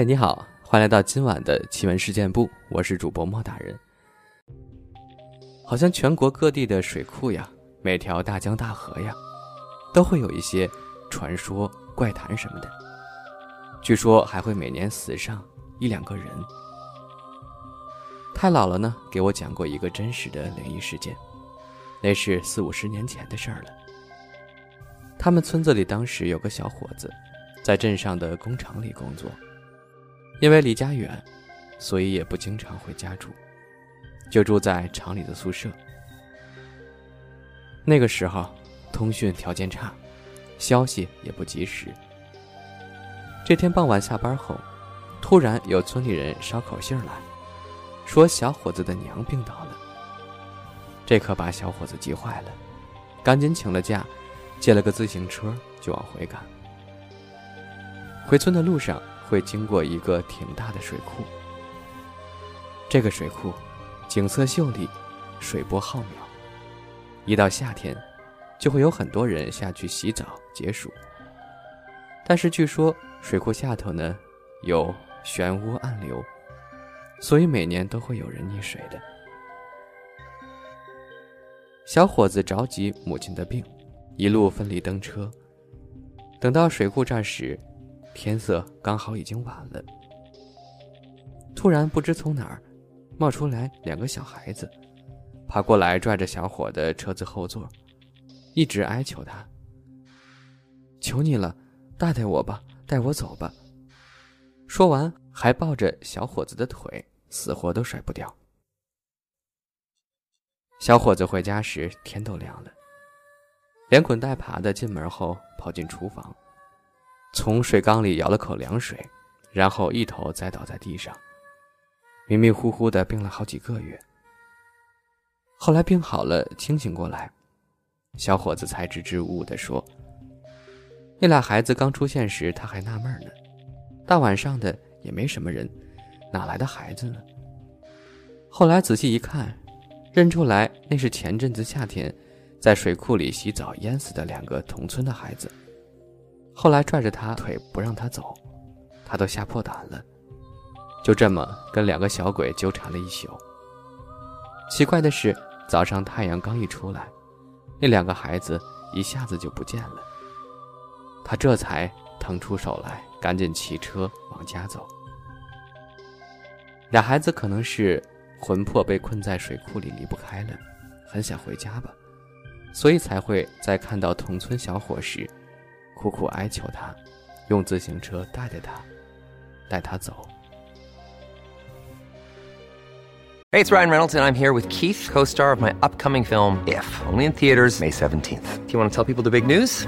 嘿，你好，欢迎来到今晚的奇闻事件部，我是主播莫大人。好像全国各地的水库呀，每条大江大河呀，都会有一些传说、怪谈什么的。据说还会每年死上一两个人。太姥姥呢，给我讲过一个真实的灵异事件，那是四五十年前的事儿了。他们村子里当时有个小伙子，在镇上的工厂里工作。因为离家远，所以也不经常回家住，就住在厂里的宿舍。那个时候，通讯条件差，消息也不及时。这天傍晚下班后，突然有村里人捎口信来，说小伙子的娘病倒了。这可把小伙子急坏了，赶紧请了假，借了个自行车就往回赶。回村的路上。会经过一个挺大的水库，这个水库景色秀丽，水波浩渺。一到夏天，就会有很多人下去洗澡解暑。但是据说水库下头呢有漩涡暗流，所以每年都会有人溺水的。小伙子着急母亲的病，一路奋力登车，等到水库这儿时。天色刚好已经晚了，突然不知从哪儿冒出来两个小孩子，爬过来拽着小伙的车子后座，一直哀求他：“求你了，带带我吧，带我走吧。”说完还抱着小伙子的腿，死活都甩不掉。小伙子回家时天都亮了，连滚带爬的进门后跑进厨房。从水缸里舀了口凉水，然后一头栽倒在地上，迷迷糊糊的病了好几个月。后来病好了，清醒过来，小伙子才支支吾吾的说：“那俩孩子刚出现时，他还纳闷呢，大晚上的也没什么人，哪来的孩子呢？后来仔细一看，认出来那是前阵子夏天，在水库里洗澡淹死的两个同村的孩子。”后来拽着他腿不让他走，他都吓破胆了，就这么跟两个小鬼纠缠了一宿。奇怪的是，早上太阳刚一出来，那两个孩子一下子就不见了。他这才腾出手来，赶紧骑车往家走。俩孩子可能是魂魄被困在水库里离不开了，很想回家吧，所以才会在看到同村小伙时。苦苦哀求他，用自行车带带他，带他走。Hey, it's Ryan Reynolds, and I'm here with Keith, co-star of my upcoming film If, only in theaters May 17th. Do you want to tell people the big news?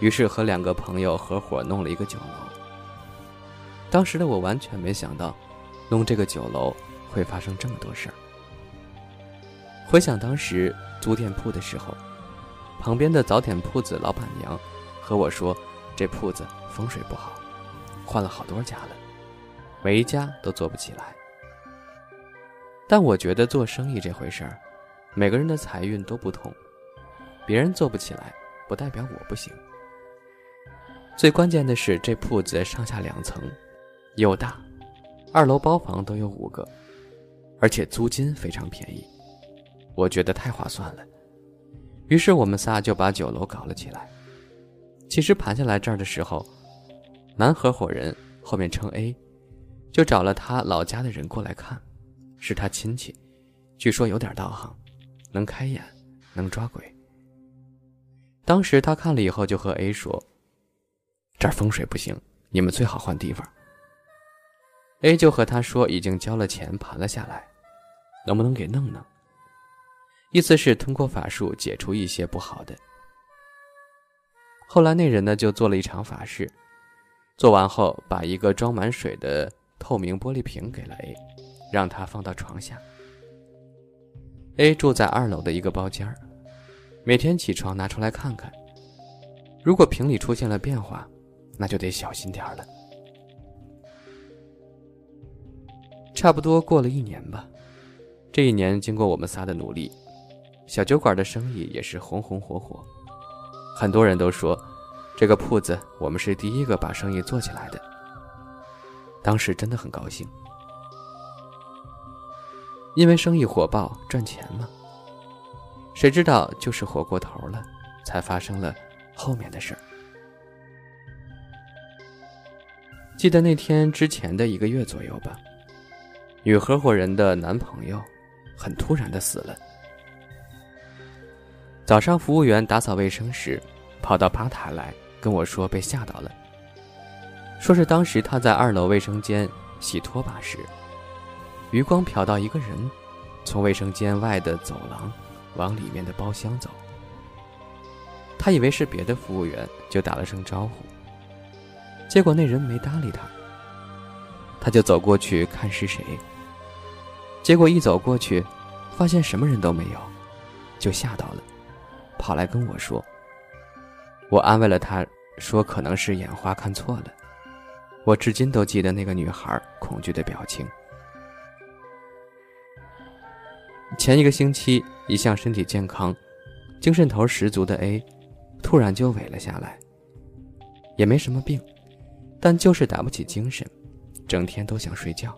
于是和两个朋友合伙弄了一个酒楼。当时的我完全没想到，弄这个酒楼会发生这么多事儿。回想当时租店铺的时候，旁边的早点铺子老板娘和我说，这铺子风水不好，换了好多家了，每一家都做不起来。但我觉得做生意这回事儿，每个人的财运都不同，别人做不起来，不代表我不行。最关键的是，这铺子上下两层，又大，二楼包房都有五个，而且租金非常便宜，我觉得太划算了。于是我们仨就把酒楼搞了起来。其实盘下来这儿的时候，男合伙人后面称 A，就找了他老家的人过来看，是他亲戚，据说有点道行，能开眼，能抓鬼。当时他看了以后，就和 A 说。这儿风水不行，你们最好换地方。A 就和他说已经交了钱盘了下来，能不能给弄弄？意思是通过法术解除一些不好的。后来那人呢就做了一场法事，做完后把一个装满水的透明玻璃瓶给了 A，让他放到床下。A 住在二楼的一个包间，每天起床拿出来看看，如果瓶里出现了变化，那就得小心点儿了。差不多过了一年吧，这一年经过我们仨的努力，小酒馆的生意也是红红火火，很多人都说，这个铺子我们是第一个把生意做起来的。当时真的很高兴，因为生意火爆赚钱嘛。谁知道就是火过头了，才发生了后面的事儿。记得那天之前的一个月左右吧。女合伙人的男朋友，很突然的死了。早上服务员打扫卫生时，跑到吧台来跟我说被吓到了。说是当时他在二楼卫生间洗拖把时，余光瞟到一个人，从卫生间外的走廊往里面的包厢走。他以为是别的服务员，就打了声招呼。结果那人没搭理他，他就走过去看是谁。结果一走过去，发现什么人都没有，就吓到了，跑来跟我说。我安慰了他，说可能是眼花看错了。我至今都记得那个女孩恐惧的表情。前一个星期，一向身体健康、精神头十足的 A，突然就萎了下来。也没什么病，但就是打不起精神，整天都想睡觉。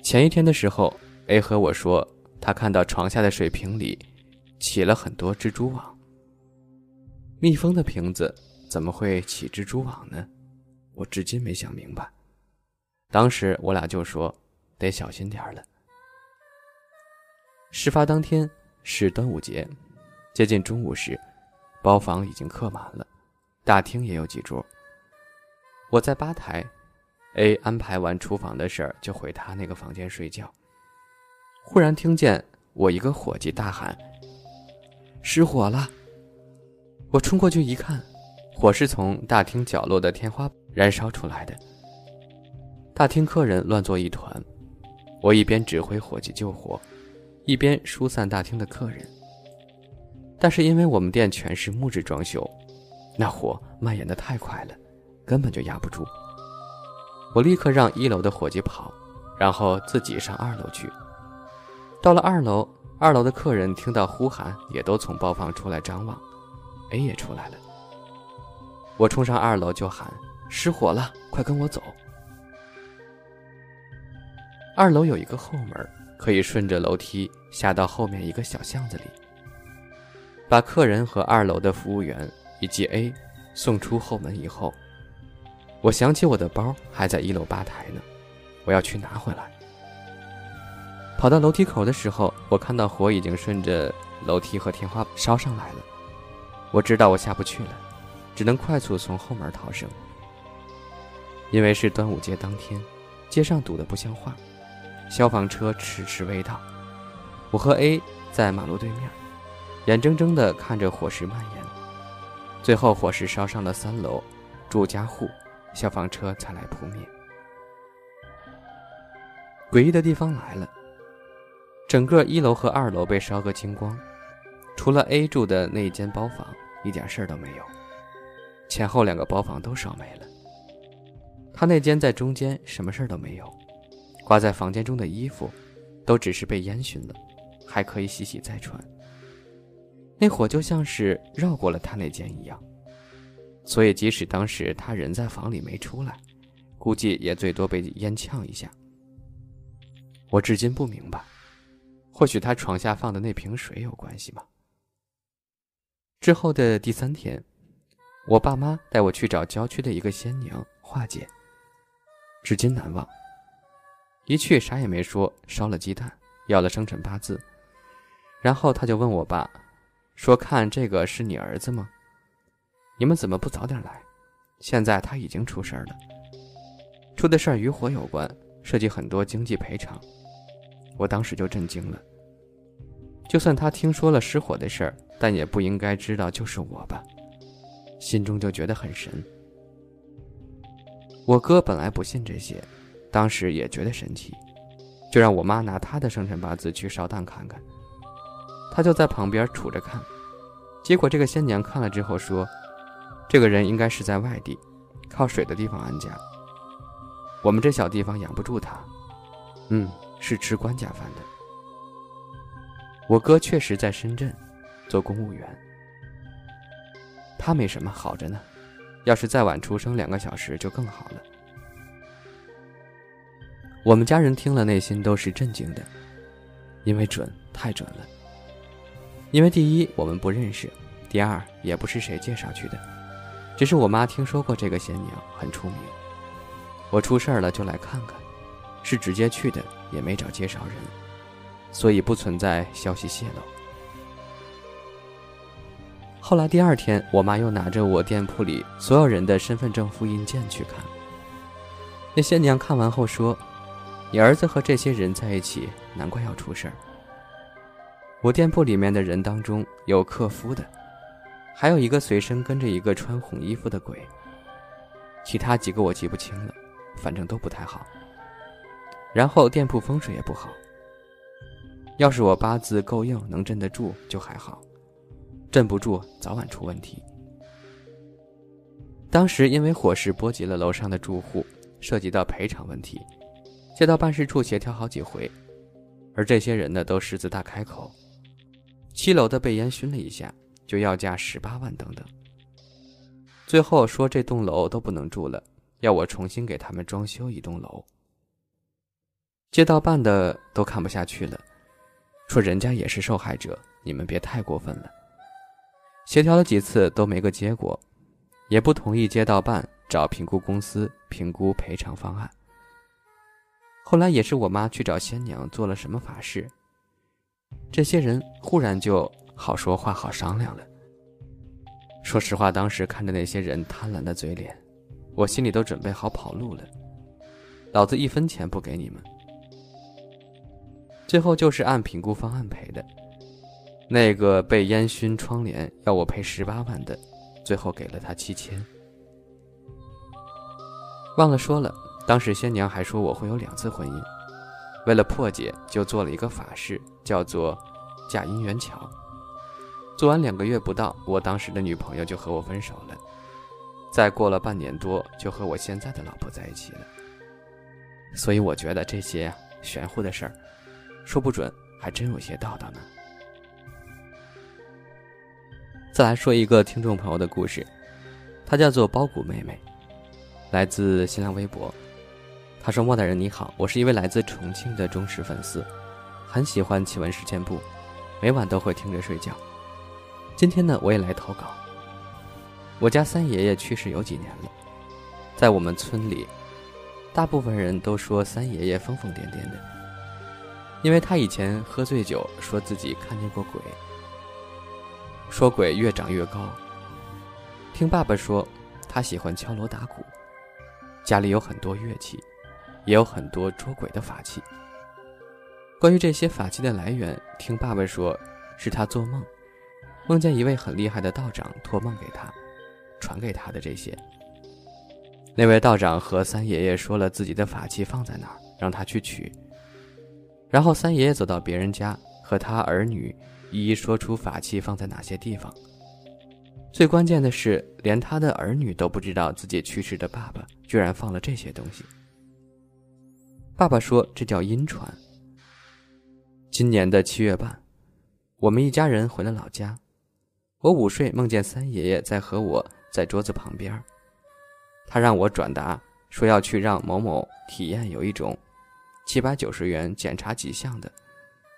前一天的时候，A 和我说，他看到床下的水瓶里起了很多蜘蛛网。密封的瓶子怎么会起蜘蛛网呢？我至今没想明白。当时我俩就说得小心点了。事发当天是端午节，接近中午时，包房已经客满了，大厅也有几桌。我在吧台。A 安排完厨房的事儿，就回他那个房间睡觉。忽然听见我一个伙计大喊：“失火了！”我冲过去一看，火是从大厅角落的天花燃烧出来的。大厅客人乱作一团，我一边指挥伙计救火，一边疏散大厅的客人。但是因为我们店全是木质装修，那火蔓延的太快了，根本就压不住。我立刻让一楼的伙计跑，然后自己上二楼去。到了二楼，二楼的客人听到呼喊，也都从包房出来张望。A 也出来了。我冲上二楼就喊：“失火了，快跟我走！”二楼有一个后门，可以顺着楼梯下到后面一个小巷子里。把客人和二楼的服务员以及 A 送出后门以后。我想起我的包还在一楼吧台呢，我要去拿回来。跑到楼梯口的时候，我看到火已经顺着楼梯和天花板烧上来了。我知道我下不去了，只能快速从后门逃生。因为是端午节当天，街上堵得不像话，消防车迟迟未到。我和 A 在马路对面，眼睁睁地看着火势蔓延，最后火势烧上了三楼住家户。消防车才来扑灭。诡异的地方来了，整个一楼和二楼被烧个精光，除了 A 住的那间包房一点事儿都没有，前后两个包房都烧没了。他那间在中间，什么事儿都没有，挂在房间中的衣服都只是被烟熏了，还可以洗洗再穿。那火就像是绕过了他那间一样。所以，即使当时他人在房里没出来，估计也最多被烟呛一下。我至今不明白，或许他床下放的那瓶水有关系吗？之后的第三天，我爸妈带我去找郊区的一个仙娘化解，至今难忘。一去啥也没说，烧了鸡蛋，要了生辰八字，然后他就问我爸，说：“看这个是你儿子吗？”你们怎么不早点来？现在他已经出事儿了，出的事儿与火有关，涉及很多经济赔偿。我当时就震惊了。就算他听说了失火的事儿，但也不应该知道就是我吧？心中就觉得很神。我哥本来不信这些，当时也觉得神奇，就让我妈拿他的生辰八字去烧炭看看。他就在旁边杵着看，结果这个仙娘看了之后说：“这个人应该是在外地，靠水的地方安家。我们这小地方养不住他，嗯，是吃官家饭的。”我哥确实在深圳做公务员，他没什么好着呢。要是再晚出生两个小时就更好了。我们家人听了内心都是震惊的，因为准，太准了。因为第一我们不认识，第二也不是谁介绍去的，只是我妈听说过这个仙娘很出名。我出事儿了就来看看，是直接去的，也没找介绍人，所以不存在消息泄露。后来第二天，我妈又拿着我店铺里所有人的身份证复印件去看。那仙娘看完后说：“你儿子和这些人在一起，难怪要出事儿。”我店铺里面的人当中有克夫的，还有一个随身跟着一个穿红衣服的鬼。其他几个我记不清了，反正都不太好。然后店铺风水也不好。要是我八字够硬，能镇得住就还好。镇不住，早晚出问题。当时因为火势波及了楼上的住户，涉及到赔偿问题，街道办事处协调好几回，而这些人呢都狮子大开口，七楼的被烟熏了一下，就要价十八万等等。最后说这栋楼都不能住了，要我重新给他们装修一栋楼。街道办的都看不下去了，说人家也是受害者，你们别太过分了。协调了几次都没个结果，也不同意街道办找评估公司评估赔偿方案。后来也是我妈去找仙娘做了什么法事，这些人忽然就好说话好商量了。说实话，当时看着那些人贪婪的嘴脸，我心里都准备好跑路了。老子一分钱不给你们。最后就是按评估方案赔的。那个被烟熏窗帘要我赔十八万的，最后给了他七千。忘了说了，当时仙娘还说我会有两次婚姻，为了破解，就做了一个法事，叫做嫁姻缘桥。做完两个月不到，我当时的女朋友就和我分手了。再过了半年多，就和我现在的老婆在一起了。所以我觉得这些玄乎的事儿，说不准还真有些道道呢。再来说一个听众朋友的故事，她叫做包谷妹妹，来自新浪微博。他说：“莫大人你好，我是一位来自重庆的忠实粉丝，很喜欢奇闻事件部，每晚都会听着睡觉。今天呢，我也来投稿。我家三爷爷去世有几年了，在我们村里，大部分人都说三爷爷疯疯癫癫的，因为他以前喝醉酒，说自己看见过鬼。”说鬼越长越高。听爸爸说，他喜欢敲锣打鼓，家里有很多乐器，也有很多捉鬼的法器。关于这些法器的来源，听爸爸说，是他做梦，梦见一位很厉害的道长托梦给他，传给他的这些。那位道长和三爷爷说了自己的法器放在哪儿，让他去取。然后三爷爷走到别人家，和他儿女。一一说出法器放在哪些地方。最关键的是，连他的儿女都不知道自己去世的爸爸居然放了这些东西。爸爸说这叫阴传。今年的七月半，我们一家人回了老家。我午睡梦见三爷爷在和我在桌子旁边，他让我转达说要去让某某体验有一种七百九十元检查几项的，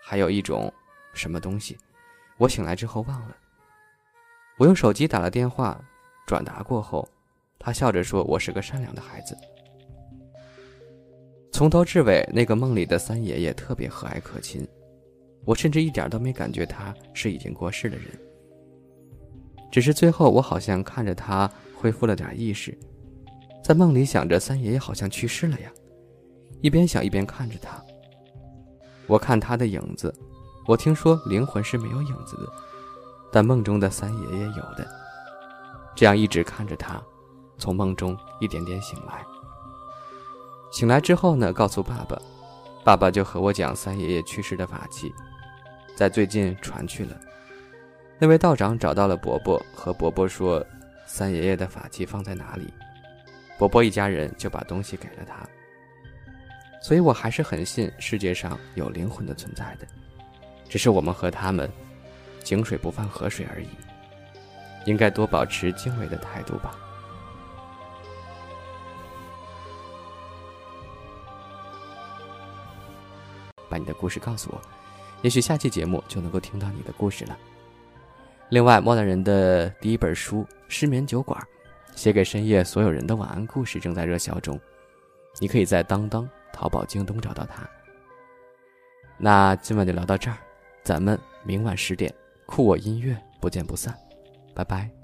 还有一种。什么东西？我醒来之后忘了。我用手机打了电话，转达过后，他笑着说：“我是个善良的孩子。”从头至尾，那个梦里的三爷爷特别和蔼可亲，我甚至一点都没感觉他是已经过世的人。只是最后，我好像看着他恢复了点意识，在梦里想着三爷爷好像去世了呀，一边想一边看着他。我看他的影子。我听说灵魂是没有影子的，但梦中的三爷爷有的。这样一直看着他，从梦中一点点醒来，醒来之后呢，告诉爸爸，爸爸就和我讲三爷爷去世的法器，在最近传去了。那位道长找到了伯伯，和伯伯说，三爷爷的法器放在哪里，伯伯一家人就把东西给了他。所以我还是很信世界上有灵魂的存在的，只是我们和他们井水不犯河水而已，应该多保持敬畏的态度吧。把你的故事告诉我，也许下期节目就能够听到你的故事了。另外，莫大人的第一本书《失眠酒馆》，写给深夜所有人的晚安故事正在热销中，你可以在当当、淘宝、京东找到它。那今晚就聊到这儿，咱们明晚十点酷我音乐不见不散，拜拜。